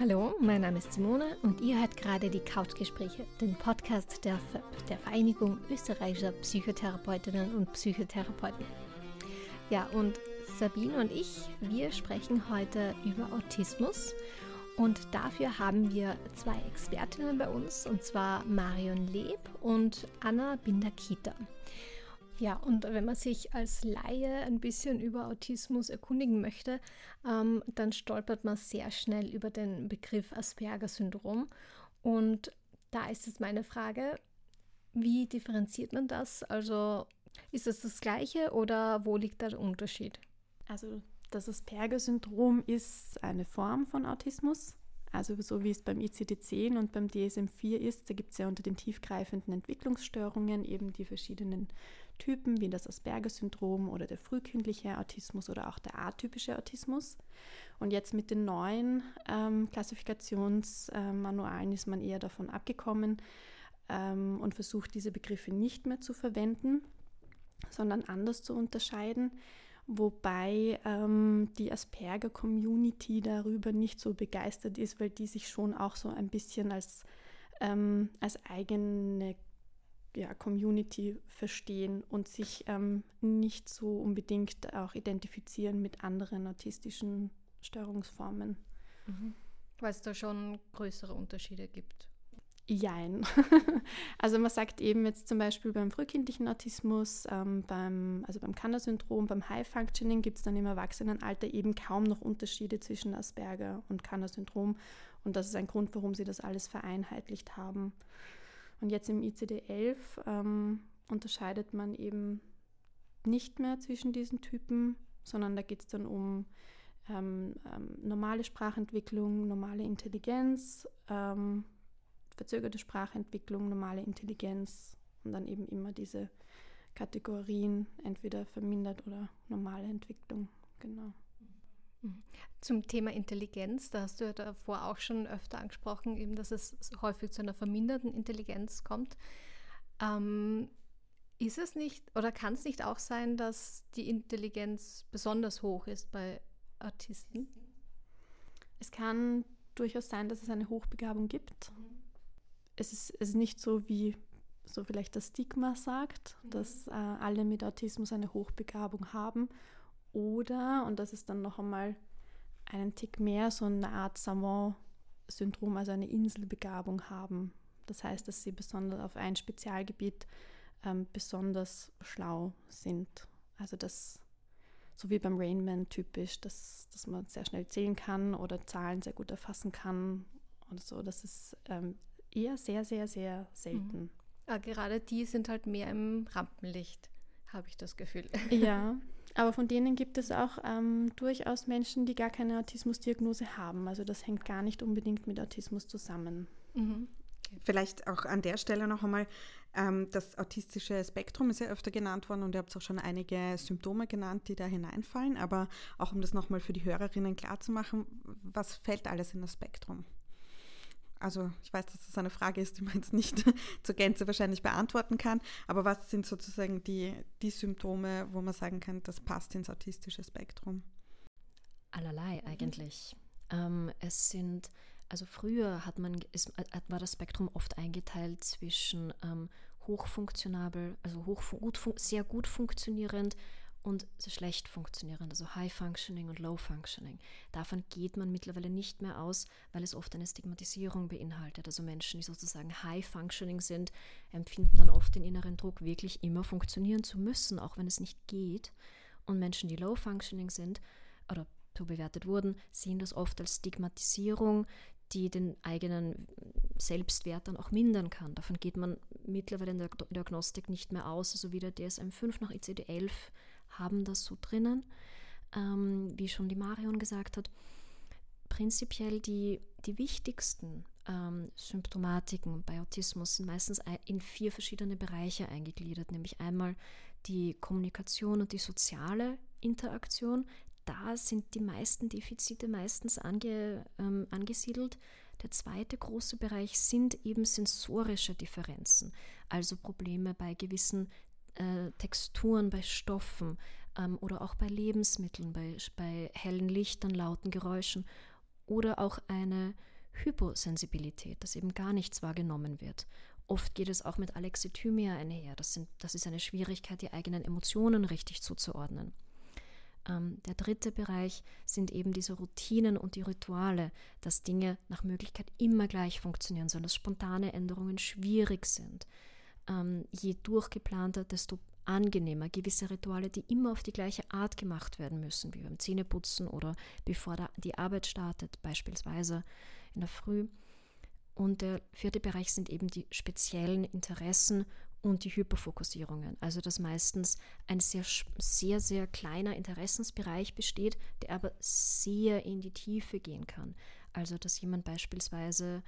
Hallo, mein Name ist Simone und ihr hört gerade die Couchgespräche, den Podcast der FÖP, der Vereinigung österreichischer Psychotherapeutinnen und Psychotherapeuten. Ja, und Sabine und ich, wir sprechen heute über Autismus und dafür haben wir zwei Expertinnen bei uns, und zwar Marion Leb und Anna Binder-Kita. Ja, und wenn man sich als Laie ein bisschen über Autismus erkundigen möchte, ähm, dann stolpert man sehr schnell über den Begriff Asperger-Syndrom. Und da ist jetzt meine Frage, wie differenziert man das? Also ist es das gleiche oder wo liegt der Unterschied? Also das Asperger-Syndrom ist eine Form von Autismus. Also so wie es beim ICD-10 und beim DSM-4 ist, da gibt es ja unter den tiefgreifenden Entwicklungsstörungen eben die verschiedenen Typen wie das Asperger-Syndrom oder der frühkindliche Autismus oder auch der atypische Autismus. Und jetzt mit den neuen ähm, Klassifikationsmanualen ist man eher davon abgekommen ähm, und versucht diese Begriffe nicht mehr zu verwenden, sondern anders zu unterscheiden wobei ähm, die Asperger-Community darüber nicht so begeistert ist, weil die sich schon auch so ein bisschen als, ähm, als eigene ja, Community verstehen und sich ähm, nicht so unbedingt auch identifizieren mit anderen autistischen Störungsformen. Mhm. Weil es da schon größere Unterschiede gibt. Jein. also man sagt eben jetzt zum Beispiel beim frühkindlichen Autismus, ähm, beim, also beim Kanner-Syndrom, beim High-Functioning gibt es dann im Erwachsenenalter eben kaum noch Unterschiede zwischen Asperger und Kanner-Syndrom. Und das ist ein Grund, warum sie das alles vereinheitlicht haben. Und jetzt im ICD-11 ähm, unterscheidet man eben nicht mehr zwischen diesen Typen, sondern da geht es dann um ähm, ähm, normale Sprachentwicklung, normale Intelligenz, ähm, verzögerte Sprachentwicklung, normale Intelligenz und dann eben immer diese Kategorien, entweder vermindert oder normale Entwicklung. Genau. Mhm. Zum Thema Intelligenz, da hast du ja davor auch schon öfter angesprochen, eben, dass es häufig zu einer verminderten Intelligenz kommt. Ähm, ist es nicht oder kann es nicht auch sein, dass die Intelligenz besonders hoch ist bei Autisten? Es kann durchaus sein, dass es eine Hochbegabung gibt. Mhm es ist, es ist nicht so, wie so vielleicht das Stigma sagt, mhm. dass äh, alle mit Autismus eine Hochbegabung haben. Oder, und das ist dann noch einmal einen Tick mehr, so eine Art Savant-Syndrom, also eine Inselbegabung haben. Das heißt, dass sie besonders auf ein Spezialgebiet ähm, besonders schlau sind. Also das, so wie beim Rainman typisch, dass, dass man sehr schnell zählen kann oder Zahlen sehr gut erfassen kann oder so. Das ist ähm, eher sehr, sehr, sehr selten. Mhm. Ja, gerade die sind halt mehr im Rampenlicht, habe ich das Gefühl. Ja, aber von denen gibt es auch ähm, durchaus Menschen, die gar keine Autismusdiagnose haben. Also das hängt gar nicht unbedingt mit Autismus zusammen. Mhm. Vielleicht auch an der Stelle noch einmal, ähm, das autistische Spektrum ist ja öfter genannt worden und ihr habt auch schon einige Symptome genannt, die da hineinfallen. Aber auch um das nochmal für die Hörerinnen klarzumachen, was fällt alles in das Spektrum? Also ich weiß, dass das eine Frage ist, die man jetzt nicht zur Gänze wahrscheinlich beantworten kann, aber was sind sozusagen die, die Symptome, wo man sagen kann, das passt ins autistische Spektrum? Allerlei eigentlich. Mhm. Ähm, es sind, also früher hat man, ist, war das Spektrum oft eingeteilt zwischen ähm, hochfunktionabel, also hoch, gut, sehr gut funktionierend und schlecht funktionierend, also High Functioning und Low Functioning. Davon geht man mittlerweile nicht mehr aus, weil es oft eine Stigmatisierung beinhaltet. Also Menschen, die sozusagen High Functioning sind, empfinden dann oft den inneren Druck, wirklich immer funktionieren zu müssen, auch wenn es nicht geht. Und Menschen, die Low Functioning sind oder so bewertet wurden, sehen das oft als Stigmatisierung, die den eigenen Selbstwert dann auch mindern kann. Davon geht man mittlerweile in der Diagnostik nicht mehr aus. Also wie der DSM-5 nach ICD-11 haben das so drinnen. Ähm, wie schon die Marion gesagt hat, prinzipiell die, die wichtigsten ähm, Symptomatiken bei Autismus sind meistens in vier verschiedene Bereiche eingegliedert, nämlich einmal die Kommunikation und die soziale Interaktion. Da sind die meisten Defizite meistens ange, ähm, angesiedelt. Der zweite große Bereich sind eben sensorische Differenzen, also Probleme bei gewissen äh, Texturen, bei Stoffen ähm, oder auch bei Lebensmitteln, bei, bei hellen Lichtern, lauten Geräuschen oder auch eine Hyposensibilität, dass eben gar nichts wahrgenommen wird. Oft geht es auch mit Alexithymia einher. Das, sind, das ist eine Schwierigkeit, die eigenen Emotionen richtig zuzuordnen. Ähm, der dritte Bereich sind eben diese Routinen und die Rituale, dass Dinge nach Möglichkeit immer gleich funktionieren sollen, dass spontane Änderungen schwierig sind. Ähm, je durchgeplanter, desto angenehmer. Gewisse Rituale, die immer auf die gleiche Art gemacht werden müssen, wie beim Zähneputzen oder bevor die Arbeit startet, beispielsweise in der Früh. Und der vierte Bereich sind eben die speziellen Interessen und die Hyperfokussierungen. Also dass meistens ein sehr, sehr, sehr kleiner Interessensbereich besteht, der aber sehr in die Tiefe gehen kann. Also dass jemand beispielsweise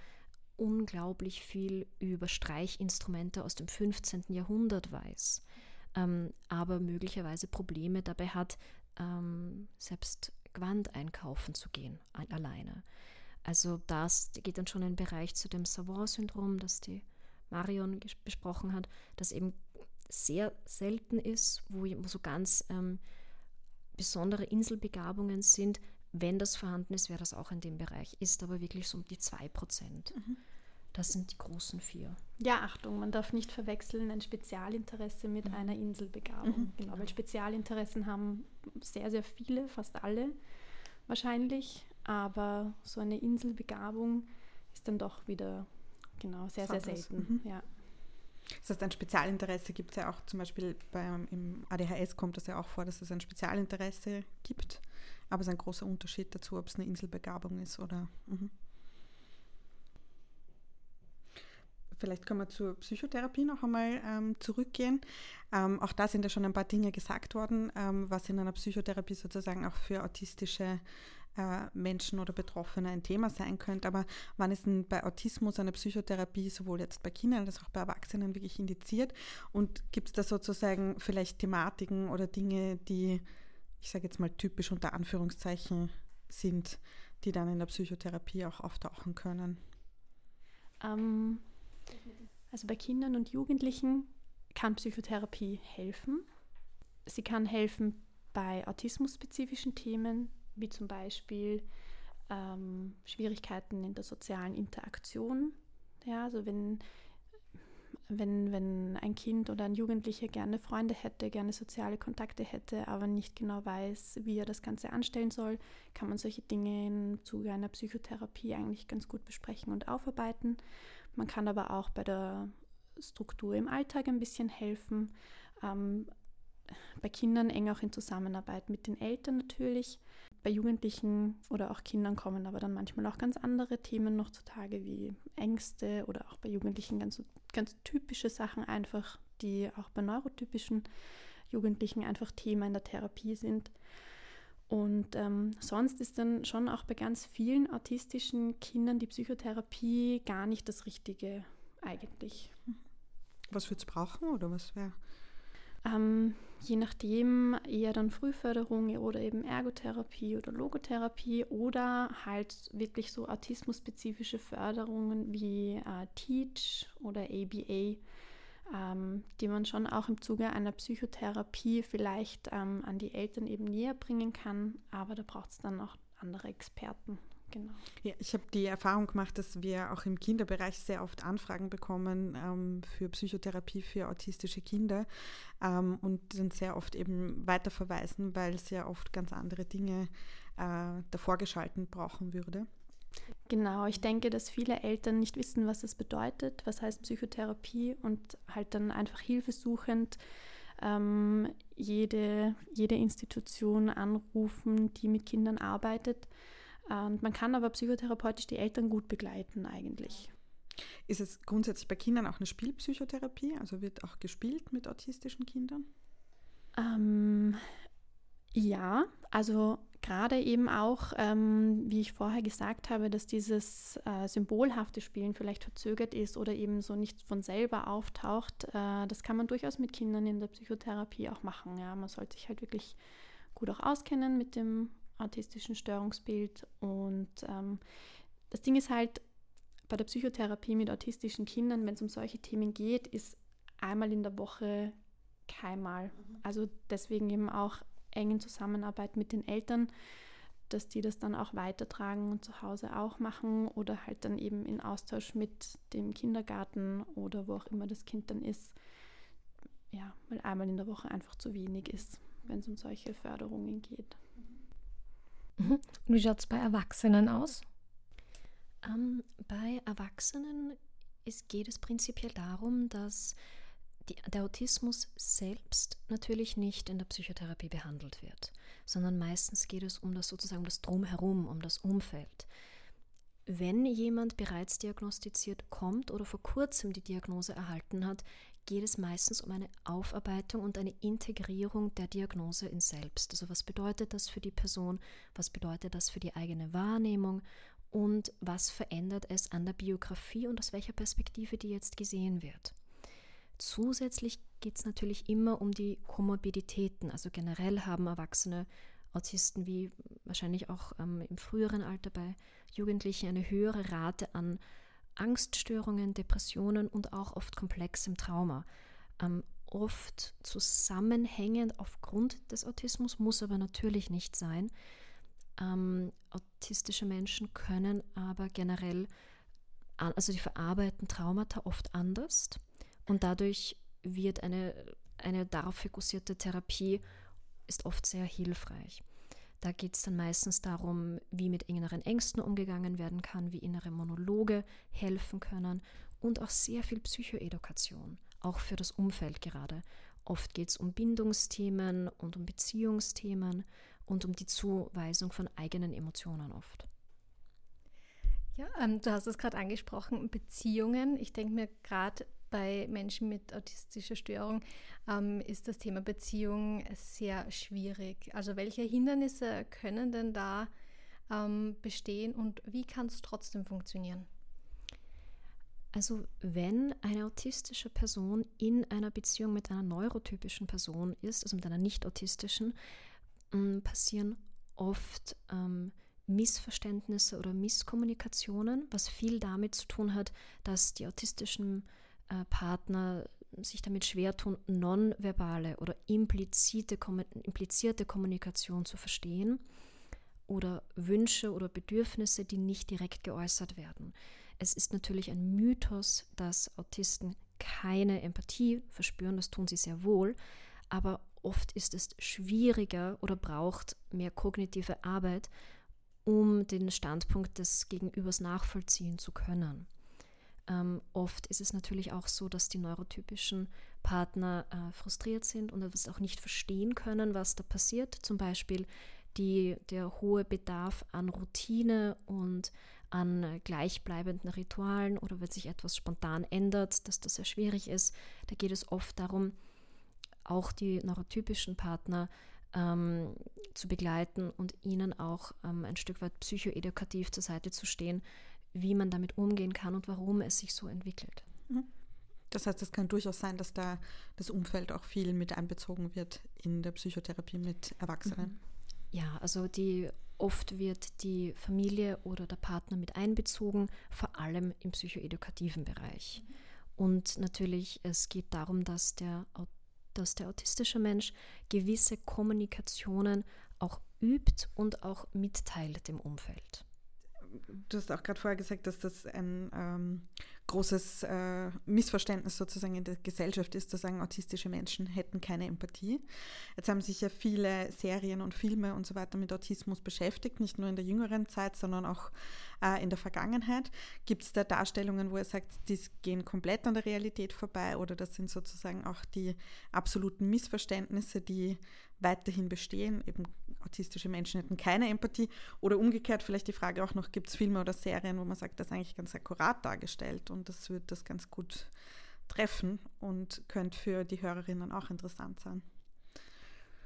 unglaublich viel über Streichinstrumente aus dem 15. Jahrhundert weiß, ähm, aber möglicherweise Probleme dabei hat, ähm, selbst Gewand einkaufen zu gehen, alleine. Also das geht dann schon in den Bereich zu dem Savant-Syndrom, das die Marion besprochen hat, das eben sehr selten ist, wo, so ganz ähm, besondere Inselbegabungen sind. Wenn das vorhanden ist, wäre das auch in dem Bereich. Ist aber wirklich so um die 2%. Mhm. Das sind die großen vier. Ja, Achtung, man darf nicht verwechseln ein Spezialinteresse mit mhm. einer Inselbegabung. Mhm, genau, weil Spezialinteressen haben sehr, sehr viele, fast alle wahrscheinlich. Aber so eine Inselbegabung ist dann doch wieder Genau, sehr, sehr selten. Mhm. Ja. Das heißt, ein Spezialinteresse gibt es ja auch zum Beispiel beim, im ADHS kommt das ja auch vor, dass es ein Spezialinteresse gibt. Aber es ist ein großer Unterschied dazu, ob es eine Inselbegabung ist oder. Mhm. Vielleicht können wir zur Psychotherapie noch einmal ähm, zurückgehen. Ähm, auch da sind ja schon ein paar Dinge gesagt worden, ähm, was in einer Psychotherapie sozusagen auch für autistische äh, Menschen oder Betroffene ein Thema sein könnte. Aber wann ist denn bei Autismus eine Psychotherapie sowohl jetzt bei Kindern als auch bei Erwachsenen wirklich indiziert? Und gibt es da sozusagen vielleicht Thematiken oder Dinge, die, ich sage jetzt mal typisch unter Anführungszeichen sind, die dann in der Psychotherapie auch auftauchen können? Ähm, also bei Kindern und Jugendlichen kann Psychotherapie helfen. Sie kann helfen bei autismusspezifischen Themen, wie zum Beispiel ähm, Schwierigkeiten in der sozialen Interaktion. Ja, also wenn, wenn, wenn ein Kind oder ein Jugendlicher gerne Freunde hätte, gerne soziale Kontakte hätte, aber nicht genau weiß, wie er das Ganze anstellen soll, kann man solche Dinge im Zuge einer Psychotherapie eigentlich ganz gut besprechen und aufarbeiten. Man kann aber auch bei der Struktur im Alltag ein bisschen helfen. Ähm, bei Kindern eng auch in Zusammenarbeit mit den Eltern natürlich. Bei Jugendlichen oder auch Kindern kommen aber dann manchmal auch ganz andere Themen noch zutage, wie Ängste oder auch bei Jugendlichen ganz, ganz typische Sachen einfach, die auch bei neurotypischen Jugendlichen einfach Thema in der Therapie sind. Und ähm, sonst ist dann schon auch bei ganz vielen autistischen Kindern die Psychotherapie gar nicht das Richtige eigentlich. Was würde es brauchen oder was wäre? Ähm, je nachdem eher dann Frühförderung oder eben Ergotherapie oder Logotherapie oder halt wirklich so autismusspezifische Förderungen wie äh, TEACH oder ABA, ähm, die man schon auch im Zuge einer Psychotherapie vielleicht ähm, an die Eltern eben näher bringen kann, aber da braucht es dann auch andere Experten. Genau. Ja, ich habe die Erfahrung gemacht, dass wir auch im Kinderbereich sehr oft Anfragen bekommen ähm, für Psychotherapie für autistische Kinder ähm, und dann sehr oft eben weiterverweisen, weil es ja oft ganz andere Dinge äh, davor geschalten brauchen würde. Genau, ich denke, dass viele Eltern nicht wissen, was das bedeutet, was heißt Psychotherapie und halt dann einfach hilfesuchend ähm, jede, jede Institution anrufen, die mit Kindern arbeitet und man kann aber psychotherapeutisch die Eltern gut begleiten eigentlich. Ist es grundsätzlich bei Kindern auch eine Spielpsychotherapie? Also wird auch gespielt mit autistischen Kindern? Ähm, ja, also gerade eben auch, ähm, wie ich vorher gesagt habe, dass dieses äh, symbolhafte Spielen vielleicht verzögert ist oder eben so nicht von selber auftaucht, äh, das kann man durchaus mit Kindern in der Psychotherapie auch machen. Ja, man sollte sich halt wirklich gut auch auskennen mit dem autistischen Störungsbild. Und ähm, das Ding ist halt, bei der Psychotherapie mit autistischen Kindern, wenn es um solche Themen geht, ist einmal in der Woche keinmal. Mhm. Also deswegen eben auch eng in Zusammenarbeit mit den Eltern. dass die das dann auch weitertragen und zu Hause auch machen oder halt dann eben in Austausch mit dem Kindergarten oder wo auch immer das Kind dann ist. Ja, weil einmal in der Woche einfach zu wenig ist, wenn es um solche Förderungen geht. Mhm. Wie schaut es bei Erwachsenen aus? Ähm, bei Erwachsenen ist, geht es prinzipiell darum, dass die, der Autismus selbst natürlich nicht in der Psychotherapie behandelt wird, sondern meistens geht es um das sozusagen das Drumherum, um das Umfeld. Wenn jemand bereits diagnostiziert kommt oder vor kurzem die Diagnose erhalten hat, geht es meistens um eine Aufarbeitung und eine Integrierung der Diagnose in selbst. Also was bedeutet das für die Person, was bedeutet das für die eigene Wahrnehmung und was verändert es an der Biografie und aus welcher Perspektive die jetzt gesehen wird. Zusätzlich geht es natürlich immer um die Komorbiditäten. Also generell haben Erwachsene Autisten wie wahrscheinlich auch ähm, im früheren Alter bei Jugendlichen eine höhere Rate an Angststörungen, Depressionen und auch oft komplexem Trauma. Ähm, oft zusammenhängend aufgrund des Autismus, muss aber natürlich nicht sein. Ähm, autistische Menschen können aber generell, also die verarbeiten Traumata oft anders und dadurch wird eine, eine darauf fokussierte Therapie ist oft sehr hilfreich. Da geht es dann meistens darum, wie mit inneren Ängsten umgegangen werden kann, wie innere Monologe helfen können und auch sehr viel Psychoedukation, auch für das Umfeld gerade. Oft geht es um Bindungsthemen und um Beziehungsthemen und um die Zuweisung von eigenen Emotionen oft. Ja, ähm, du hast es gerade angesprochen, Beziehungen. Ich denke mir gerade bei Menschen mit autistischer Störung ähm, ist das Thema Beziehung sehr schwierig. Also welche Hindernisse können denn da ähm, bestehen und wie kann es trotzdem funktionieren? Also wenn eine autistische Person in einer Beziehung mit einer neurotypischen Person ist, also mit einer nicht autistischen, ähm, passieren oft ähm, Missverständnisse oder Misskommunikationen, was viel damit zu tun hat, dass die autistischen äh, Partner sich damit schwer tun, nonverbale oder implizite, implizierte Kommunikation zu verstehen oder Wünsche oder Bedürfnisse, die nicht direkt geäußert werden. Es ist natürlich ein Mythos, dass Autisten keine Empathie verspüren, das tun sie sehr wohl, aber oft ist es schwieriger oder braucht mehr kognitive Arbeit, um den Standpunkt des Gegenübers nachvollziehen zu können. Ähm, oft ist es natürlich auch so, dass die neurotypischen Partner äh, frustriert sind und es auch nicht verstehen können, was da passiert. Zum Beispiel die, der hohe Bedarf an Routine und an gleichbleibenden Ritualen oder wenn sich etwas spontan ändert, dass das sehr schwierig ist. Da geht es oft darum, auch die neurotypischen Partner ähm, zu begleiten und ihnen auch ähm, ein Stück weit psychoedukativ zur Seite zu stehen, wie man damit umgehen kann und warum es sich so entwickelt. Mhm. Das heißt, es kann durchaus sein, dass da das Umfeld auch viel mit einbezogen wird in der Psychotherapie mit Erwachsenen. Mhm. Ja, also die oft wird die Familie oder der Partner mit einbezogen, vor allem im psychoedukativen Bereich. Mhm. Und natürlich, es geht darum, dass der, dass der autistische Mensch gewisse Kommunikationen auch übt und auch mitteilt dem Umfeld du hast auch gerade vorher gesagt, dass das ein ähm, großes äh, Missverständnis sozusagen in der Gesellschaft ist, zu sagen, autistische Menschen hätten keine Empathie. Jetzt haben sich ja viele Serien und Filme und so weiter mit Autismus beschäftigt, nicht nur in der jüngeren Zeit, sondern auch äh, in der Vergangenheit. Gibt es da Darstellungen, wo er sagt, die gehen komplett an der Realität vorbei oder das sind sozusagen auch die absoluten Missverständnisse, die weiterhin bestehen. Eben autistische Menschen hätten keine Empathie. Oder umgekehrt vielleicht die Frage auch noch, gibt es Filme oder Serien, wo man sagt, das ist eigentlich ganz akkurat dargestellt und das wird das ganz gut treffen und könnte für die Hörerinnen auch interessant sein.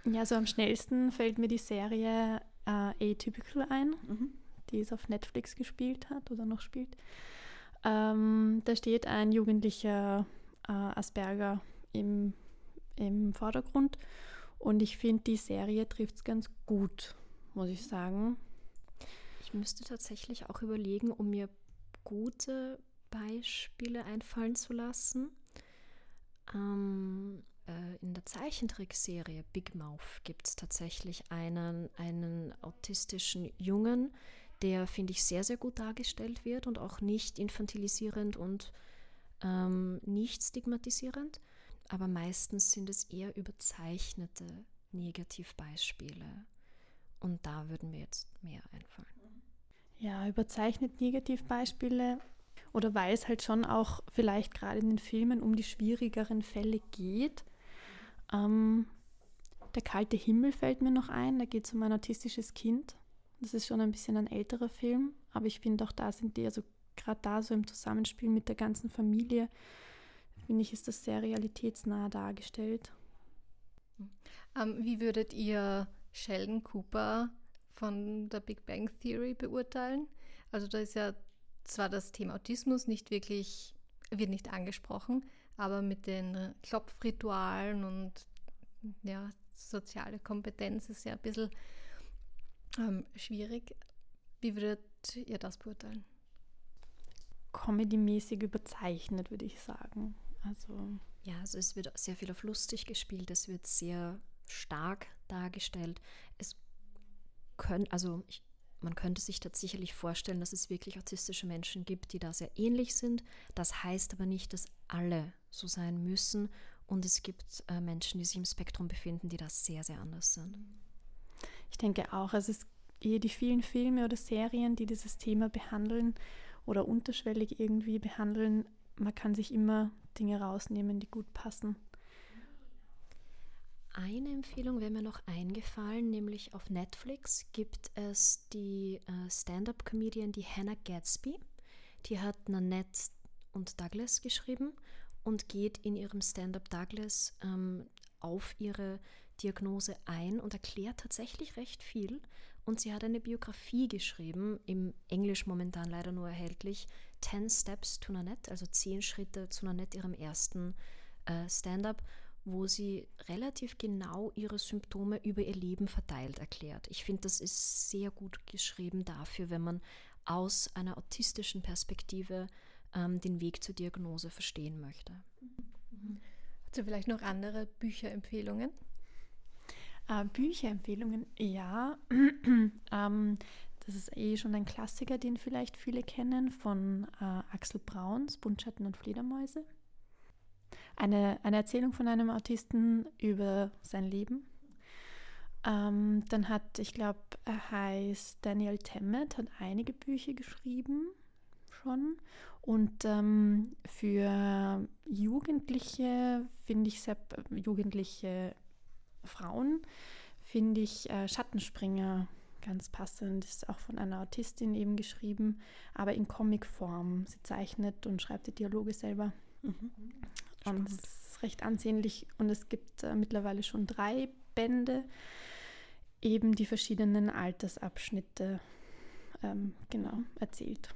Ja, so am schnellsten fällt mir die Serie äh, Atypical ein, mhm. die es auf Netflix gespielt hat oder noch spielt. Ähm, da steht ein jugendlicher äh, Asperger im, im Vordergrund und ich finde, die Serie trifft es ganz gut, muss ich sagen. Ich müsste tatsächlich auch überlegen, um mir gute Beispiele einfallen zu lassen. Ähm, äh, in der Zeichentrickserie Big Mouth gibt es tatsächlich einen, einen autistischen Jungen, der, finde ich, sehr, sehr gut dargestellt wird und auch nicht infantilisierend und ähm, nicht stigmatisierend. Aber meistens sind es eher überzeichnete Negativbeispiele. Und da würden mir jetzt mehr einfallen. Ja, überzeichnet Negativbeispiele oder weil es halt schon auch vielleicht gerade in den Filmen um die schwierigeren Fälle geht. Ähm, der kalte Himmel fällt mir noch ein, da geht es um ein autistisches Kind. Das ist schon ein bisschen ein älterer Film, aber ich finde auch da sind die, also gerade da so im Zusammenspiel mit der ganzen Familie, finde ich, ist das sehr realitätsnah dargestellt. Ähm, wie würdet ihr Sheldon Cooper von der Big Bang Theory beurteilen? Also da ist ja zwar das Thema Autismus nicht wirklich, wird nicht angesprochen, aber mit den Klopfritualen und ja, soziale Kompetenz ist ja ein bisschen ähm, schwierig. Wie würdet ihr das beurteilen? Comedy-mäßig überzeichnet, würde ich sagen. Also ja, also es wird sehr viel auf lustig gespielt, es wird sehr stark dargestellt. Es können, also ich man könnte sich da sicherlich vorstellen, dass es wirklich autistische Menschen gibt, die da sehr ähnlich sind. Das heißt aber nicht, dass alle so sein müssen. Und es gibt äh, Menschen, die sich im Spektrum befinden, die da sehr, sehr anders sind. Ich denke auch, also es eher die vielen Filme oder Serien, die dieses Thema behandeln oder unterschwellig irgendwie behandeln. Man kann sich immer Dinge rausnehmen, die gut passen. Eine Empfehlung wäre mir noch eingefallen, nämlich auf Netflix gibt es die äh, Stand-up-Comedian, die Hannah Gadsby. Die hat Nanette und Douglas geschrieben und geht in ihrem Stand-up Douglas ähm, auf ihre Diagnose ein und erklärt tatsächlich recht viel. Und sie hat eine Biografie geschrieben, im Englisch momentan leider nur erhältlich, 10 Steps to Nanette, also 10 Schritte zu Nanette, ihrem ersten äh, Stand-up wo sie relativ genau ihre Symptome über ihr Leben verteilt erklärt. Ich finde, das ist sehr gut geschrieben dafür, wenn man aus einer autistischen Perspektive ähm, den Weg zur Diagnose verstehen möchte. Hast du vielleicht noch andere Bücherempfehlungen? Äh, Bücherempfehlungen, ja. ähm, das ist eh schon ein Klassiker, den vielleicht viele kennen, von äh, Axel Brauns, Buntschatten und Fledermäuse eine, eine Erzählung von einem Autisten über sein Leben. Ähm, dann hat, ich glaube, er heißt Daniel Temmet, hat einige Bücher geschrieben schon. Und ähm, für Jugendliche finde ich sehr, jugendliche Frauen finde ich äh, Schattenspringer ganz passend. Ist auch von einer Autistin eben geschrieben, aber in Comicform. Sie zeichnet und schreibt die Dialoge selber. Mhm. Und es ist recht ansehnlich und es gibt äh, mittlerweile schon drei Bände, eben die verschiedenen Altersabschnitte ähm, genau erzählt.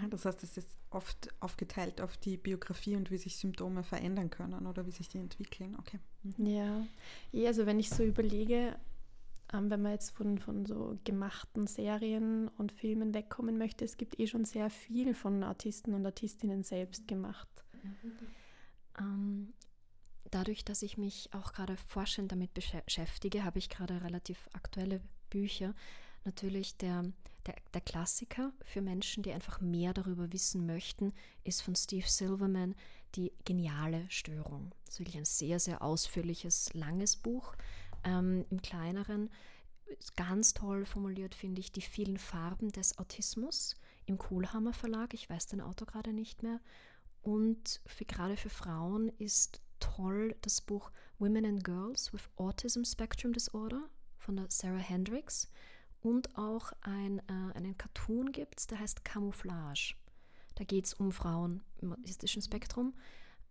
Ja, das heißt, es ist oft aufgeteilt auf die Biografie und wie sich Symptome verändern können oder wie sich die entwickeln. Okay. Mhm. Ja, ja also wenn ich so überlege, ähm, wenn man jetzt von, von so gemachten Serien und Filmen wegkommen möchte, es gibt eh schon sehr viel von Autisten und Autistinnen selbst gemacht. Mhm. Ähm, dadurch, dass ich mich auch gerade forschend damit beschäftige, habe ich gerade relativ aktuelle Bücher. Natürlich der, der, der, Klassiker für Menschen, die einfach mehr darüber wissen möchten, ist von Steve Silverman die geniale Störung. Das ist wirklich ein sehr, sehr ausführliches, langes Buch. Ähm, Im kleineren, ganz toll formuliert finde ich die vielen Farben des Autismus im Kohlhammer Verlag. Ich weiß den Autor gerade nicht mehr. Und für, gerade für Frauen ist toll das Buch Women and Girls with Autism Spectrum Disorder von der Sarah Hendricks. Und auch ein, äh, einen Cartoon gibt es, der heißt Camouflage. Da geht es um Frauen im autistischen Spektrum.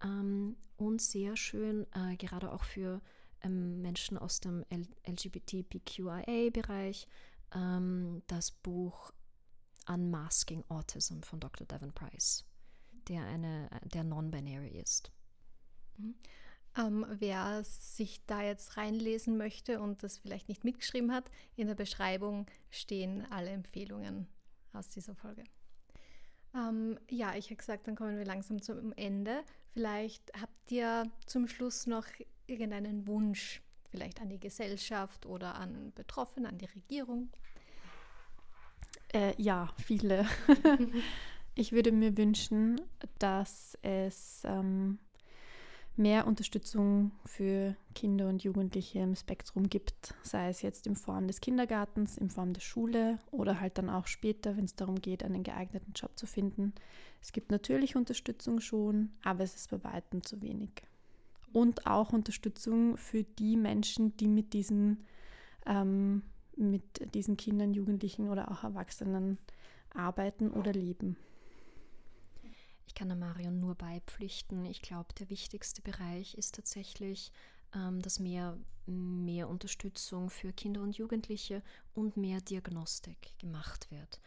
Ähm, und sehr schön, äh, gerade auch für ähm, Menschen aus dem LGBTQIA-Bereich, ähm, das Buch Unmasking Autism von Dr. Devon Price der eine, der non-binary ist. Mhm. Ähm, wer sich da jetzt reinlesen möchte und das vielleicht nicht mitgeschrieben hat, in der Beschreibung stehen alle Empfehlungen aus dieser Folge. Ähm, ja, ich habe gesagt, dann kommen wir langsam zum Ende. Vielleicht habt ihr zum Schluss noch irgendeinen Wunsch, vielleicht an die Gesellschaft oder an Betroffene, an die Regierung? Äh, ja, viele. ich würde mir wünschen, dass es ähm, mehr Unterstützung für Kinder und Jugendliche im Spektrum gibt, sei es jetzt in Form des Kindergartens, in Form der Schule oder halt dann auch später, wenn es darum geht, einen geeigneten Job zu finden. Es gibt natürlich Unterstützung schon, aber es ist bei weitem zu wenig. Und auch Unterstützung für die Menschen, die mit diesen, ähm, mit diesen Kindern, Jugendlichen oder auch Erwachsenen arbeiten oder leben. Ich kann der Marion nur beipflichten. Ich glaube, der wichtigste Bereich ist tatsächlich, ähm, dass mehr, mehr Unterstützung für Kinder und Jugendliche und mehr Diagnostik gemacht wird.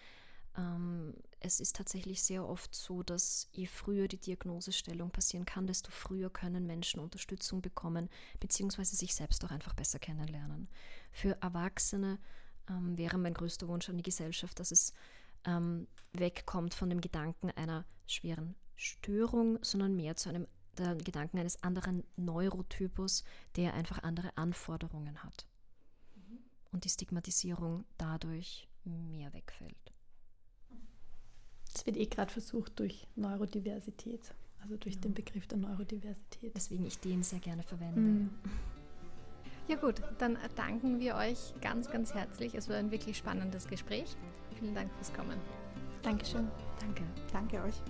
Ähm, es ist tatsächlich sehr oft so, dass je früher die Diagnosestellung passieren kann, desto früher können Menschen Unterstützung bekommen, beziehungsweise sich selbst auch einfach besser kennenlernen. Für Erwachsene ähm, wäre mein größter Wunsch an die Gesellschaft, dass es ähm, wegkommt von dem Gedanken einer schweren Störung, sondern mehr zu einem der Gedanken eines anderen Neurotypus, der einfach andere Anforderungen hat. Mhm. Und die Stigmatisierung dadurch mehr wegfällt. Es wird eh gerade versucht durch Neurodiversität, also durch ja. den Begriff der Neurodiversität. Deswegen ich den sehr gerne verwende. Mhm. Ja gut, dann danken wir euch ganz, ganz herzlich. Es war ein wirklich spannendes Gespräch. Vielen Dank fürs Kommen. Dankeschön. Danke. Danke euch.